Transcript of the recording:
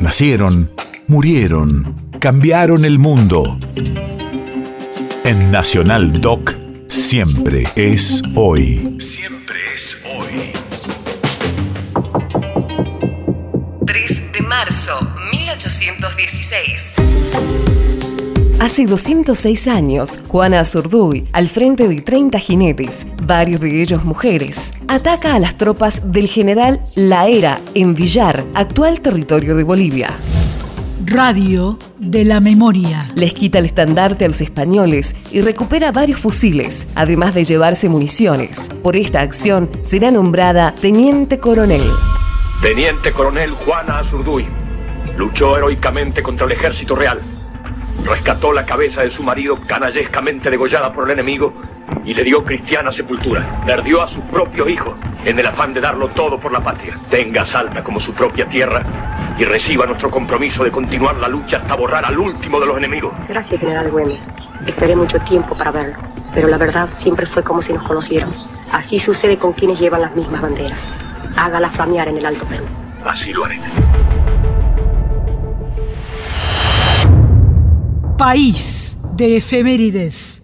Nacieron, murieron, cambiaron el mundo. En Nacional Doc, siempre es hoy. Siempre es hoy. 3 de marzo, 1816. Hace 206 años, Juana Azurduy, al frente de 30 jinetes, varios de ellos mujeres, ataca a las tropas del general La Era en Villar, actual territorio de Bolivia. Radio de la Memoria. Les quita el estandarte a los españoles y recupera varios fusiles, además de llevarse municiones. Por esta acción será nombrada Teniente Coronel. Teniente Coronel Juana Azurduy luchó heroicamente contra el ejército real rescató la cabeza de su marido canallescamente degollada por el enemigo y le dio cristiana sepultura. Perdió a su propio hijo en el afán de darlo todo por la patria. Tenga Salta como su propia tierra y reciba nuestro compromiso de continuar la lucha hasta borrar al último de los enemigos. Gracias, general Güemes. Esperé mucho tiempo para verlo, pero la verdad siempre fue como si nos conociéramos. Así sucede con quienes llevan las mismas banderas. Hágala flamear en el Alto Perú. Así lo haré. País de efemérides.